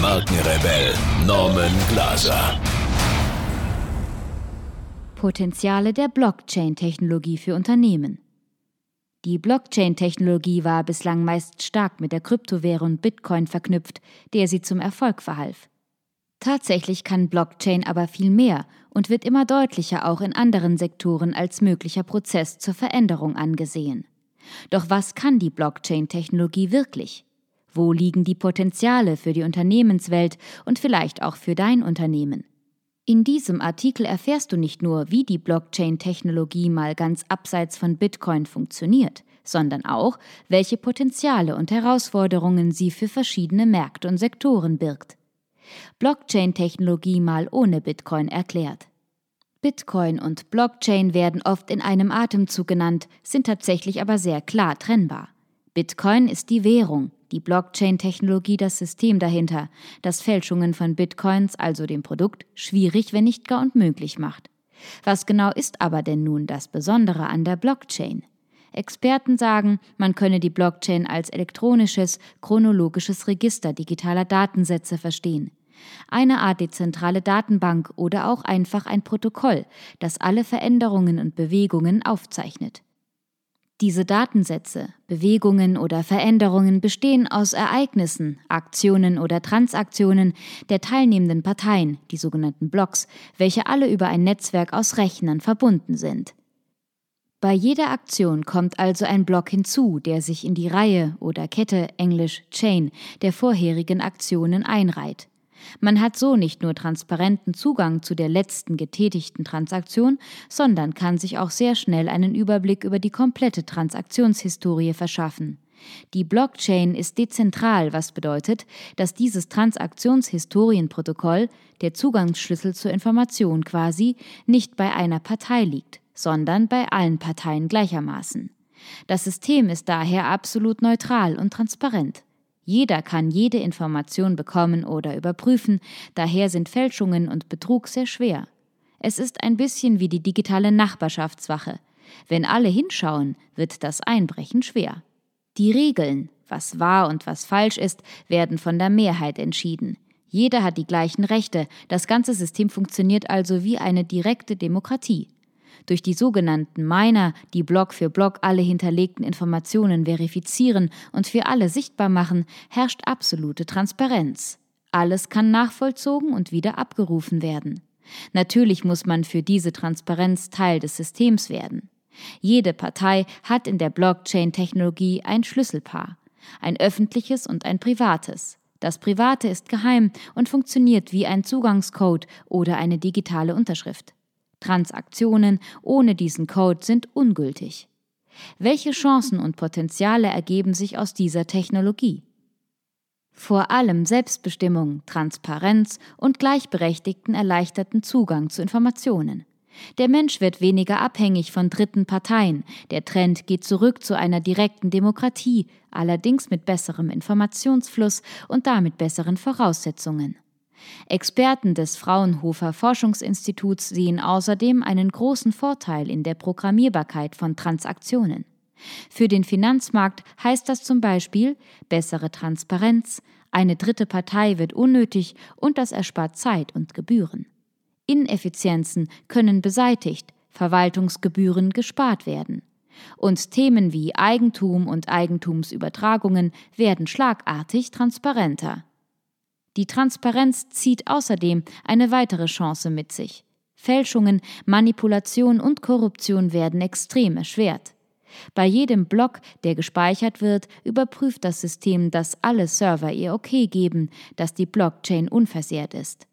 Markenrebell Norman Glaser. Potenziale der Blockchain-Technologie für Unternehmen. Die Blockchain-Technologie war bislang meist stark mit der Kryptowährung Bitcoin verknüpft, der sie zum Erfolg verhalf. Tatsächlich kann Blockchain aber viel mehr und wird immer deutlicher auch in anderen Sektoren als möglicher Prozess zur Veränderung angesehen. Doch was kann die Blockchain-Technologie wirklich? Wo liegen die Potenziale für die Unternehmenswelt und vielleicht auch für dein Unternehmen? In diesem Artikel erfährst du nicht nur, wie die Blockchain-Technologie mal ganz abseits von Bitcoin funktioniert, sondern auch, welche Potenziale und Herausforderungen sie für verschiedene Märkte und Sektoren birgt. Blockchain-Technologie mal ohne Bitcoin erklärt. Bitcoin und Blockchain werden oft in einem Atemzug genannt, sind tatsächlich aber sehr klar trennbar. Bitcoin ist die Währung, die Blockchain-Technologie das System dahinter, das Fälschungen von Bitcoins, also dem Produkt, schwierig, wenn nicht gar unmöglich macht. Was genau ist aber denn nun das Besondere an der Blockchain? Experten sagen, man könne die Blockchain als elektronisches, chronologisches Register digitaler Datensätze verstehen. Eine Art dezentrale Datenbank oder auch einfach ein Protokoll, das alle Veränderungen und Bewegungen aufzeichnet. Diese Datensätze, Bewegungen oder Veränderungen bestehen aus Ereignissen, Aktionen oder Transaktionen der teilnehmenden Parteien, die sogenannten Blocks, welche alle über ein Netzwerk aus Rechnern verbunden sind. Bei jeder Aktion kommt also ein Block hinzu, der sich in die Reihe oder Kette englisch Chain der vorherigen Aktionen einreiht. Man hat so nicht nur transparenten Zugang zu der letzten getätigten Transaktion, sondern kann sich auch sehr schnell einen Überblick über die komplette Transaktionshistorie verschaffen. Die Blockchain ist dezentral, was bedeutet, dass dieses Transaktionshistorienprotokoll, der Zugangsschlüssel zur Information quasi, nicht bei einer Partei liegt, sondern bei allen Parteien gleichermaßen. Das System ist daher absolut neutral und transparent. Jeder kann jede Information bekommen oder überprüfen, daher sind Fälschungen und Betrug sehr schwer. Es ist ein bisschen wie die digitale Nachbarschaftswache. Wenn alle hinschauen, wird das Einbrechen schwer. Die Regeln, was wahr und was falsch ist, werden von der Mehrheit entschieden. Jeder hat die gleichen Rechte, das ganze System funktioniert also wie eine direkte Demokratie durch die sogenannten Miner, die Block für Block alle hinterlegten Informationen verifizieren und für alle sichtbar machen, herrscht absolute Transparenz. Alles kann nachvollzogen und wieder abgerufen werden. Natürlich muss man für diese Transparenz Teil des Systems werden. Jede Partei hat in der Blockchain-Technologie ein Schlüsselpaar, ein öffentliches und ein privates. Das private ist geheim und funktioniert wie ein Zugangscode oder eine digitale Unterschrift. Transaktionen ohne diesen Code sind ungültig. Welche Chancen und Potenziale ergeben sich aus dieser Technologie? Vor allem Selbstbestimmung, Transparenz und gleichberechtigten erleichterten Zugang zu Informationen. Der Mensch wird weniger abhängig von dritten Parteien, der Trend geht zurück zu einer direkten Demokratie, allerdings mit besserem Informationsfluss und damit besseren Voraussetzungen. Experten des Fraunhofer Forschungsinstituts sehen außerdem einen großen Vorteil in der Programmierbarkeit von Transaktionen. Für den Finanzmarkt heißt das zum Beispiel bessere Transparenz, eine dritte Partei wird unnötig und das erspart Zeit und Gebühren. Ineffizienzen können beseitigt, Verwaltungsgebühren gespart werden. Und Themen wie Eigentum und Eigentumsübertragungen werden schlagartig transparenter. Die Transparenz zieht außerdem eine weitere Chance mit sich. Fälschungen, Manipulation und Korruption werden extrem erschwert. Bei jedem Block, der gespeichert wird, überprüft das System, dass alle Server ihr Okay geben, dass die Blockchain unversehrt ist.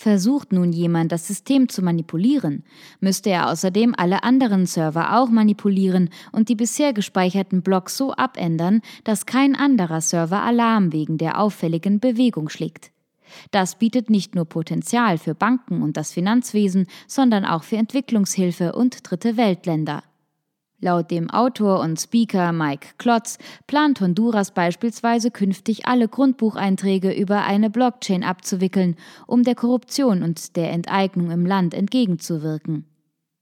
Versucht nun jemand, das System zu manipulieren, müsste er außerdem alle anderen Server auch manipulieren und die bisher gespeicherten Blocks so abändern, dass kein anderer Server Alarm wegen der auffälligen Bewegung schlägt. Das bietet nicht nur Potenzial für Banken und das Finanzwesen, sondern auch für Entwicklungshilfe und dritte Weltländer. Laut dem Autor und Speaker Mike Klotz plant Honduras beispielsweise künftig alle Grundbucheinträge über eine Blockchain abzuwickeln, um der Korruption und der Enteignung im Land entgegenzuwirken.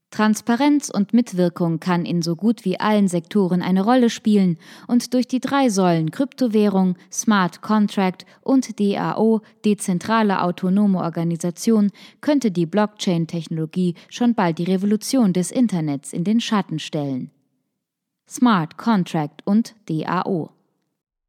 Transparenz und Mitwirkung kann in so gut wie allen Sektoren eine Rolle spielen und durch die drei Säulen Kryptowährung, Smart Contract und DAO, dezentrale autonome Organisation, könnte die Blockchain-Technologie schon bald die Revolution des Internets in den Schatten stellen. Smart Contract und DAO.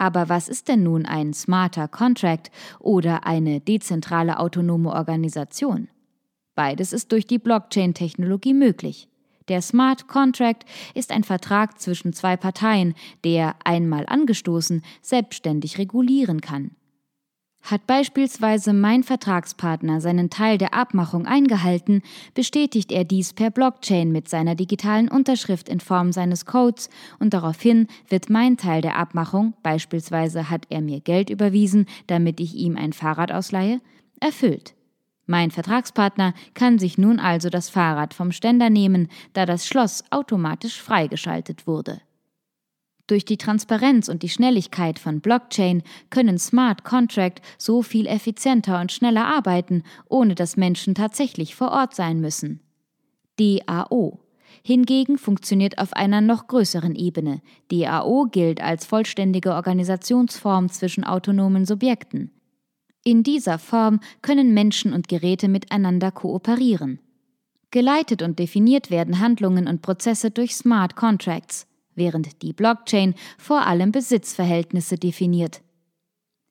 Aber was ist denn nun ein smarter Contract oder eine dezentrale autonome Organisation? Beides ist durch die Blockchain-Technologie möglich. Der Smart Contract ist ein Vertrag zwischen zwei Parteien, der, einmal angestoßen, selbstständig regulieren kann. Hat beispielsweise mein Vertragspartner seinen Teil der Abmachung eingehalten, bestätigt er dies per Blockchain mit seiner digitalen Unterschrift in Form seines Codes und daraufhin wird mein Teil der Abmachung, beispielsweise hat er mir Geld überwiesen, damit ich ihm ein Fahrrad ausleihe, erfüllt. Mein Vertragspartner kann sich nun also das Fahrrad vom Ständer nehmen, da das Schloss automatisch freigeschaltet wurde. Durch die Transparenz und die Schnelligkeit von Blockchain können Smart Contract so viel effizienter und schneller arbeiten, ohne dass Menschen tatsächlich vor Ort sein müssen. DAO hingegen funktioniert auf einer noch größeren Ebene. DAO gilt als vollständige Organisationsform zwischen autonomen Subjekten. In dieser Form können Menschen und Geräte miteinander kooperieren. Geleitet und definiert werden Handlungen und Prozesse durch Smart Contracts während die Blockchain vor allem Besitzverhältnisse definiert.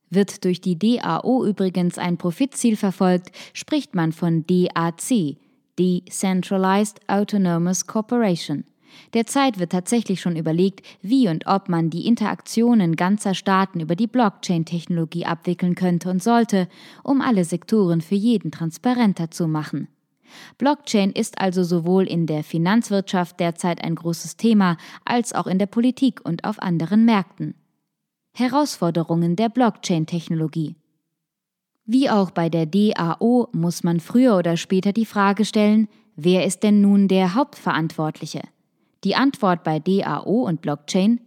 Wird durch die DAO übrigens ein Profitziel verfolgt, spricht man von DAC, Decentralized Autonomous Corporation. Derzeit wird tatsächlich schon überlegt, wie und ob man die Interaktionen ganzer Staaten über die Blockchain-Technologie abwickeln könnte und sollte, um alle Sektoren für jeden transparenter zu machen. Blockchain ist also sowohl in der Finanzwirtschaft derzeit ein großes Thema als auch in der Politik und auf anderen Märkten. Herausforderungen der Blockchain-Technologie. Wie auch bei der DAO muss man früher oder später die Frage stellen, wer ist denn nun der Hauptverantwortliche? Die Antwort bei DAO und Blockchain?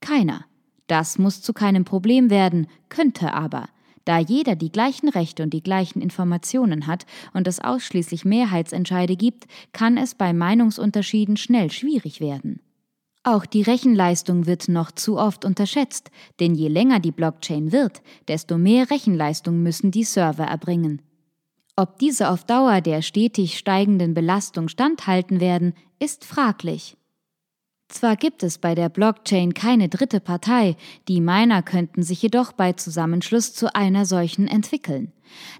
Keiner. Das muss zu keinem Problem werden, könnte aber. Da jeder die gleichen Rechte und die gleichen Informationen hat und es ausschließlich Mehrheitsentscheide gibt, kann es bei Meinungsunterschieden schnell schwierig werden. Auch die Rechenleistung wird noch zu oft unterschätzt, denn je länger die Blockchain wird, desto mehr Rechenleistung müssen die Server erbringen. Ob diese auf Dauer der stetig steigenden Belastung standhalten werden, ist fraglich. Zwar gibt es bei der Blockchain keine dritte Partei, die Miner könnten sich jedoch bei Zusammenschluss zu einer solchen entwickeln.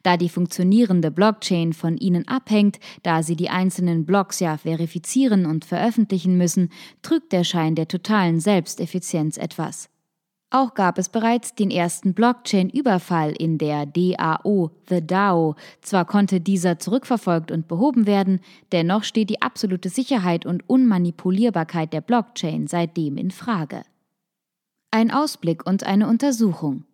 Da die funktionierende Blockchain von ihnen abhängt, da sie die einzelnen Blocks ja verifizieren und veröffentlichen müssen, trügt der Schein der totalen Selbsteffizienz etwas. Auch gab es bereits den ersten Blockchain-Überfall in der DAO, The DAO. Zwar konnte dieser zurückverfolgt und behoben werden, dennoch steht die absolute Sicherheit und Unmanipulierbarkeit der Blockchain seitdem in Frage. Ein Ausblick und eine Untersuchung.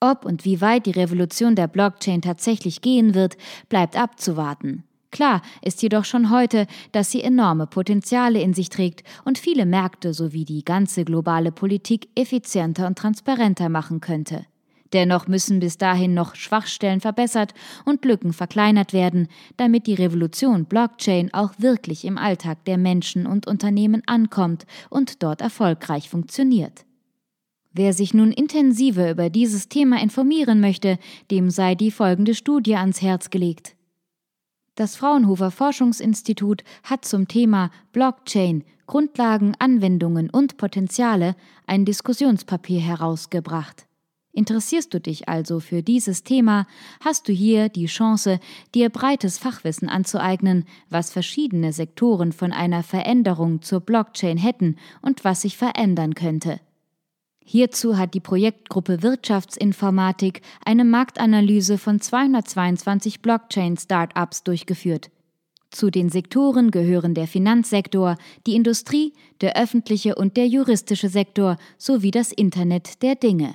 Ob und wie weit die Revolution der Blockchain tatsächlich gehen wird, bleibt abzuwarten. Klar ist jedoch schon heute, dass sie enorme Potenziale in sich trägt und viele Märkte sowie die ganze globale Politik effizienter und transparenter machen könnte. Dennoch müssen bis dahin noch Schwachstellen verbessert und Lücken verkleinert werden, damit die Revolution Blockchain auch wirklich im Alltag der Menschen und Unternehmen ankommt und dort erfolgreich funktioniert. Wer sich nun intensiver über dieses Thema informieren möchte, dem sei die folgende Studie ans Herz gelegt. Das Fraunhofer Forschungsinstitut hat zum Thema Blockchain Grundlagen, Anwendungen und Potenziale ein Diskussionspapier herausgebracht. Interessierst du dich also für dieses Thema, hast du hier die Chance, dir breites Fachwissen anzueignen, was verschiedene Sektoren von einer Veränderung zur Blockchain hätten und was sich verändern könnte. Hierzu hat die Projektgruppe Wirtschaftsinformatik eine Marktanalyse von 222 Blockchain-Startups durchgeführt. Zu den Sektoren gehören der Finanzsektor, die Industrie, der öffentliche und der juristische Sektor sowie das Internet der Dinge.